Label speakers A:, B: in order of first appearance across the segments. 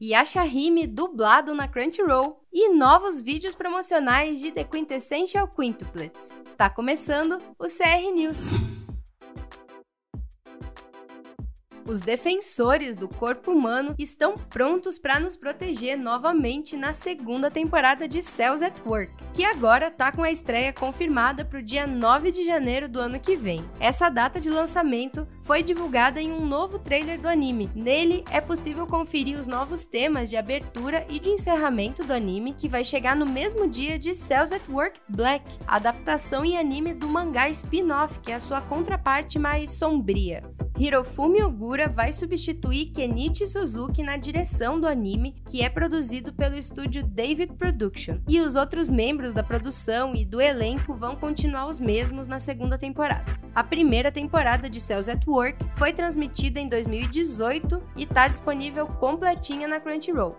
A: Yashahime dublado na Crunchyroll e novos vídeos promocionais de The Quintessential Quintuplets. Tá começando o CR News. Os defensores do corpo humano estão prontos para nos proteger novamente na segunda temporada de Cells at Work, que agora tá com a estreia confirmada para o dia 9 de janeiro do ano que vem. Essa data de lançamento foi divulgada em um novo trailer do anime. Nele é possível conferir os novos temas de abertura e de encerramento do anime, que vai chegar no mesmo dia de Cells at Work Black, adaptação em anime do mangá spin-off, que é a sua contraparte mais sombria. Hirofumi Ogura vai substituir Kenichi Suzuki na direção do anime, que é produzido pelo estúdio David Production, e os outros membros da produção e do elenco vão continuar os mesmos na segunda temporada. A primeira temporada de Cells at Work foi transmitida em 2018 e está disponível completinha na Crunchyroll.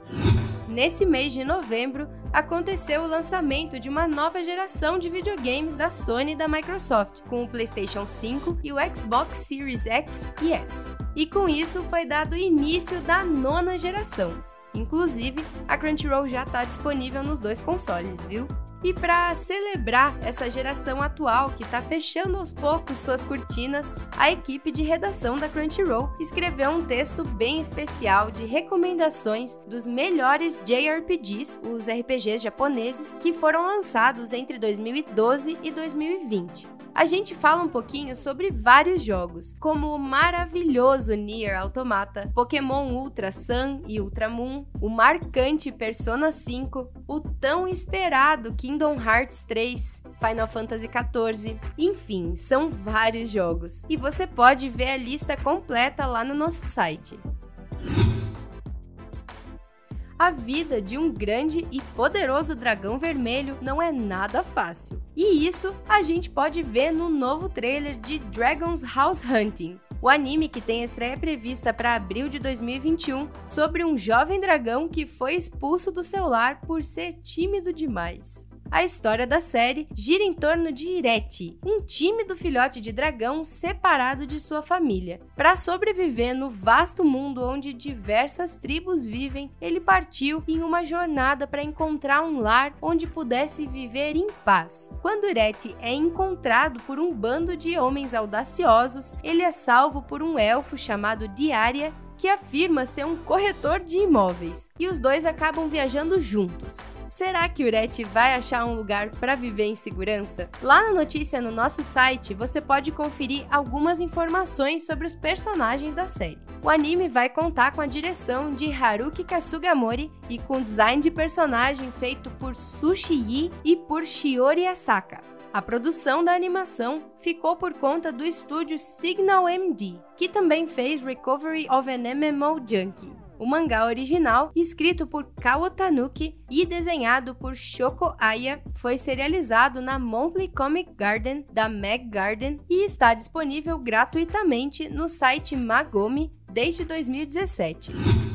A: Nesse mês de novembro, aconteceu o lançamento de uma nova geração de videogames da Sony e da Microsoft, com o PlayStation 5 e o Xbox Series X e S. E com isso foi dado início da nona geração. Inclusive, a Crunchyroll já está disponível nos dois consoles, viu? E para celebrar essa geração atual que está fechando aos poucos suas cortinas, a equipe de redação da Crunchyroll escreveu um texto bem especial de recomendações dos melhores JRPGs, os RPGs japoneses, que foram lançados entre 2012 e 2020 a gente fala um pouquinho sobre vários jogos, como o maravilhoso Nier Automata, Pokémon Ultra Sun e Ultra Moon, o marcante Persona 5, o tão esperado Kingdom Hearts 3, Final Fantasy XIV, enfim, são vários jogos. E você pode ver a lista completa lá no nosso site a vida de um grande e poderoso dragão vermelho não é nada fácil. E isso a gente pode ver no novo trailer de Dragon's House Hunting, o anime que tem estreia prevista para abril de 2021 sobre um jovem dragão que foi expulso do seu lar por ser tímido demais. A história da série gira em torno de Ireti, um tímido filhote de dragão separado de sua família. Para sobreviver no vasto mundo onde diversas tribos vivem, ele partiu em uma jornada para encontrar um lar onde pudesse viver em paz. Quando Ireti é encontrado por um bando de homens audaciosos, ele é salvo por um elfo chamado Diária que afirma ser um corretor de imóveis, e os dois acabam viajando juntos. Será que Urete vai achar um lugar para viver em segurança? Lá na notícia no nosso site você pode conferir algumas informações sobre os personagens da série. O anime vai contar com a direção de Haruki Kasugamori e com design de personagem feito por Sushi Yi e por Shiori Asaka. A produção da animação ficou por conta do estúdio Signal MD, que também fez Recovery of an MMO Junkie. O mangá original, escrito por Kawo Tanuki e desenhado por Shoko Aya, foi serializado na Monthly Comic Garden da Mag Garden e está disponível gratuitamente no site Magomi desde 2017.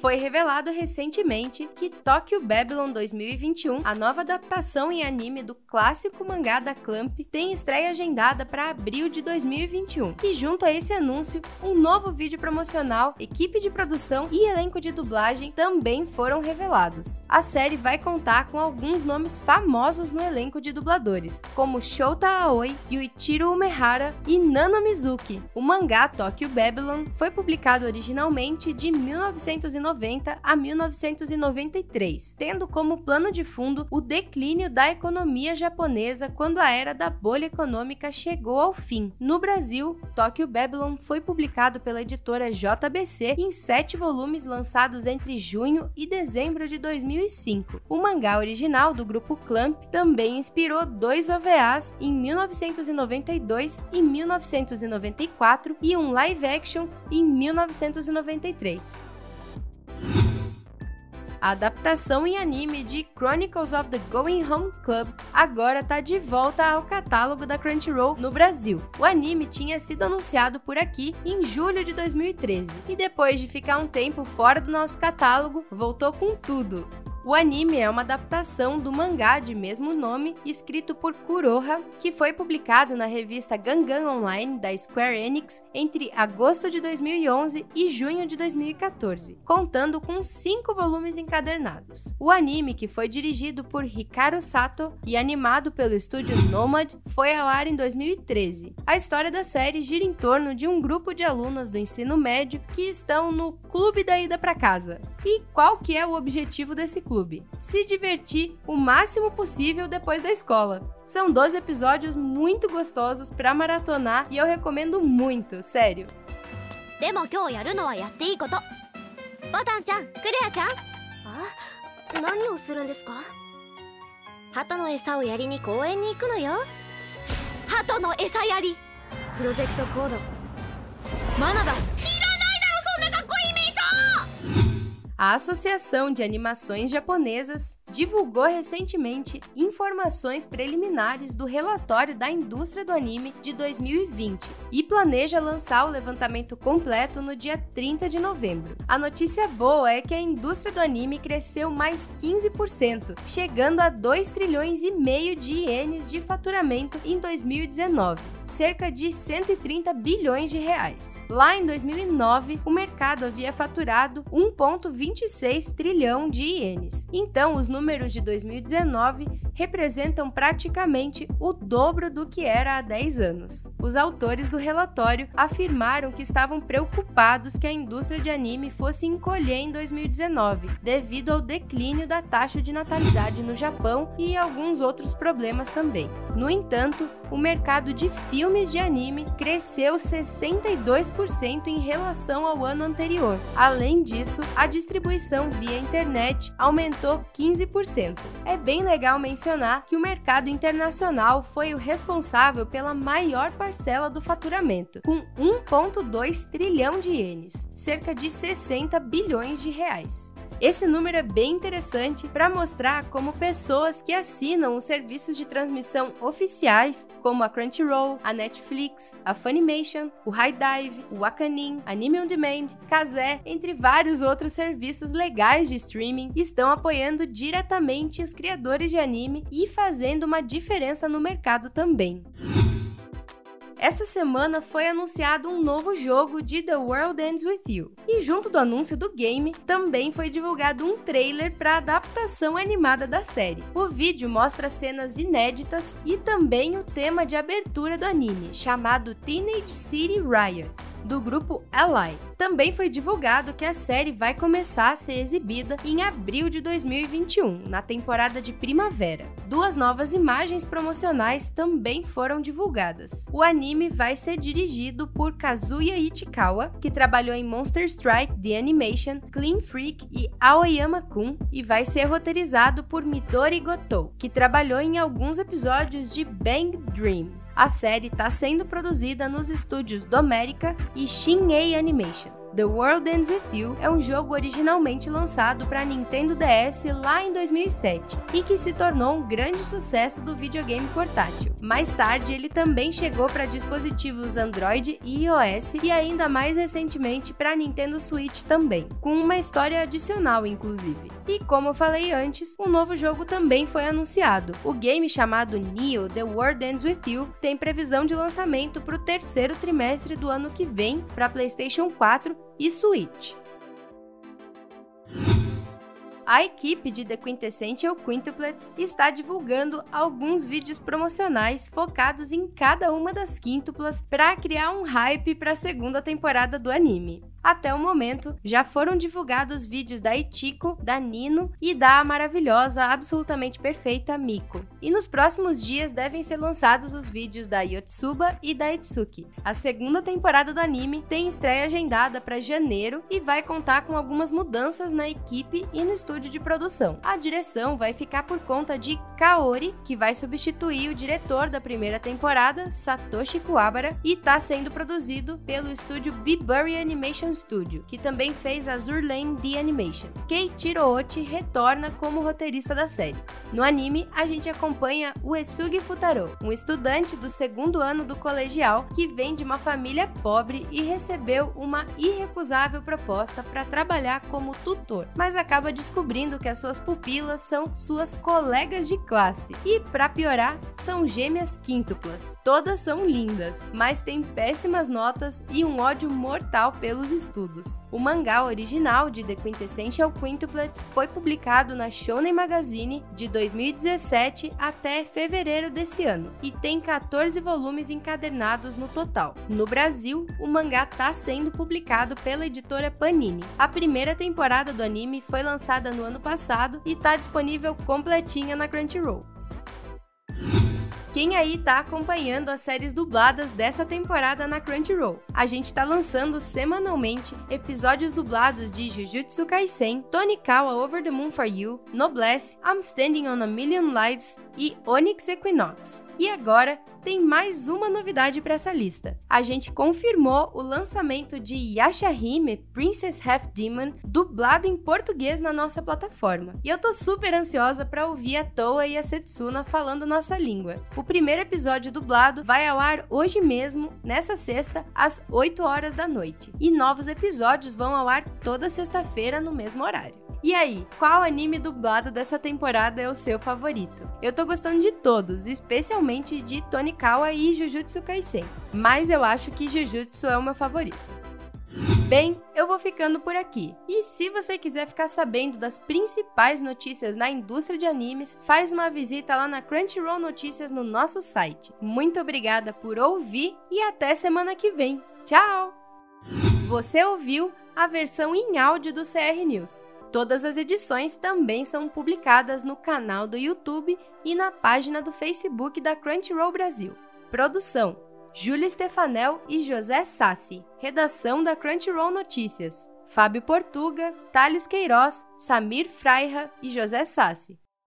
A: Foi revelado recentemente que Tokyo Babylon 2021, a nova adaptação em anime do clássico mangá da Clamp, tem estreia agendada para abril de 2021. E junto a esse anúncio, um novo vídeo promocional, equipe de produção e elenco de dublagem também foram revelados. A série vai contar com alguns nomes famosos no elenco de dubladores, como Shota Aoi, Yuichiro Umehara e Nana Mizuki. O mangá Tokyo Babylon foi publicado originalmente de 1990 1990 a 1993, tendo como plano de fundo o declínio da economia japonesa quando a era da bolha econômica chegou ao fim. No Brasil, Tokyo Babylon foi publicado pela editora JBC em sete volumes lançados entre junho e dezembro de 2005. O mangá original do grupo Clamp também inspirou dois OVAs em 1992 e 1994 e um live action em 1993. A adaptação em anime de Chronicles of the Going Home Club agora está de volta ao catálogo da Crunchyroll no Brasil. O anime tinha sido anunciado por aqui em julho de 2013 e depois de ficar um tempo fora do nosso catálogo, voltou com tudo. O anime é uma adaptação do mangá de mesmo nome, escrito por Kuroha, que foi publicado na revista Gangan Online da Square Enix entre agosto de 2011 e junho de 2014, contando com cinco volumes encadernados. O anime, que foi dirigido por Hikaru Sato e animado pelo estúdio Nomad, foi ao ar em 2013. A história da série gira em torno de um grupo de alunas do ensino médio que estão no Clube da Ida para Casa. E qual que é o objetivo desse clube? Se divertir o máximo possível depois da escola. São 12 episódios muito gostosos para maratonar e eu recomendo muito, sério. でも今日やるのはやっていいことボタンちゃんクレアちゃんあ何をするんですか鳩の餌をやりに公園に行くのよ鳩の餌やりプロジェクトコードマナだ A Associação de Animações Japonesas divulgou recentemente informações preliminares do relatório da indústria do anime de 2020 e planeja lançar o levantamento completo no dia 30 de novembro. A notícia boa é que a indústria do anime cresceu mais 15%, chegando a 2 trilhões e meio de ienes de faturamento em 2019, cerca de 130 bilhões de reais. Lá em 2009, o mercado havia faturado 1,20 26 trilhão de ienes. Então, os números de 2019 representam praticamente o dobro do que era há 10 anos. Os autores do relatório afirmaram que estavam preocupados que a indústria de anime fosse encolher em 2019, devido ao declínio da taxa de natalidade no Japão e alguns outros problemas também. No entanto, o mercado de filmes de anime cresceu 62% em relação ao ano anterior. Além disso, a distribuição via internet aumentou 15%. É bem legal mencionar que o mercado internacional foi o responsável pela maior parcela do faturamento, com 1,2 trilhão de ienes, cerca de 60 bilhões de reais. Esse número é bem interessante para mostrar como pessoas que assinam os serviços de transmissão oficiais, como a Crunchyroll, a Netflix, a Funimation, o HiDive, o Wakanim, Anime On Demand, Kazé, entre vários outros serviços legais de streaming, estão apoiando diretamente os criadores de anime e fazendo uma diferença no mercado também. Essa semana foi anunciado um novo jogo de The World Ends With You. E junto do anúncio do game, também foi divulgado um trailer para a adaptação animada da série. O vídeo mostra cenas inéditas e também o tema de abertura do anime, chamado Teenage City Riot do grupo Ally. Também foi divulgado que a série vai começar a ser exibida em abril de 2021, na temporada de primavera. Duas novas imagens promocionais também foram divulgadas. O anime vai ser dirigido por Kazuya Ichikawa, que trabalhou em Monster Strike The Animation, Clean Freak e Aoyama-kun, e vai ser roteirizado por Midori Gotou, que trabalhou em alguns episódios de Bang Dream. A série está sendo produzida nos estúdios Domérica e Shin-Ei Animation. The World Ends With You é um jogo originalmente lançado para Nintendo DS lá em 2007 e que se tornou um grande sucesso do videogame portátil. Mais tarde, ele também chegou para dispositivos Android e iOS e ainda mais recentemente para Nintendo Switch também, com uma história adicional inclusive. E como eu falei antes, um novo jogo também foi anunciado. O game chamado Neo The World Ends With You tem previsão de lançamento para o terceiro trimestre do ano que vem para PlayStation 4 e Switch. A equipe de The Quintessential Quintuplets está divulgando alguns vídeos promocionais focados em cada uma das quíntuplas para criar um hype para a segunda temporada do anime. Até o momento, já foram divulgados vídeos da Ichiko, da Nino e da maravilhosa, absolutamente perfeita Miko. E nos próximos dias devem ser lançados os vídeos da Yotsuba e da Itsuki. A segunda temporada do anime tem estreia agendada para janeiro e vai contar com algumas mudanças na equipe e no estúdio de produção. A direção vai ficar por conta de Kaori, que vai substituir o diretor da primeira temporada, Satoshi Kuwabara, e está sendo produzido pelo estúdio Bibury Animation Studio, que também fez Azur Lane The Animation. Keiichiro Ochi retorna como roteirista da série. No anime, a gente acompanha Uesugi Futaro, um estudante do segundo ano do colegial que vem de uma família pobre e recebeu uma irrecusável proposta para trabalhar como tutor, mas acaba descobrindo que as suas pupilas são suas colegas de classe. E, para piorar, são gêmeas quíntuplas. Todas são lindas, mas têm péssimas notas e um ódio mortal pelos estudos. O mangá original de The Quintessential Quintuplets foi publicado na Shonen Magazine de 2017 até fevereiro desse ano e tem 14 volumes encadernados no total. No Brasil, o mangá está sendo publicado pela editora Panini. A primeira temporada do anime foi lançada no ano passado e está disponível completinha na Crunchyroll. Quem aí tá acompanhando as séries dubladas dessa temporada na Crunchyroll? A gente tá lançando semanalmente episódios dublados de Jujutsu Kaisen, Tonikawa Over the Moon for You, Noblesse, I'm Standing on a Million Lives e Onyx Equinox. E agora tem mais uma novidade para essa lista. A gente confirmou o lançamento de Yashahime Princess Half Demon dublado em português na nossa plataforma. E eu tô super ansiosa para ouvir a Toa e a Setsuna falando nossa língua. O primeiro episódio dublado vai ao ar hoje mesmo, nessa sexta, às 8 horas da noite. E novos episódios vão ao ar toda sexta-feira no mesmo horário. E aí, qual anime dublado dessa temporada é o seu favorito? Eu tô gostando de todos, especialmente de Tonikawa e Jujutsu Kaisen, mas eu acho que Jujutsu é o meu favorito. Bem, eu vou ficando por aqui. E se você quiser ficar sabendo das principais notícias na indústria de animes, faz uma visita lá na Crunchyroll Notícias no nosso site. Muito obrigada por ouvir e até semana que vem. Tchau! Você ouviu a versão em áudio do CR News. Todas as edições também são publicadas no canal do YouTube e na página do Facebook da Crunchyroll Brasil. Produção: Júlia Stefanel e José Sassi. Redação da Crunchyroll Notícias: Fábio Portuga, Thales Queiroz, Samir Freira e José Sassi.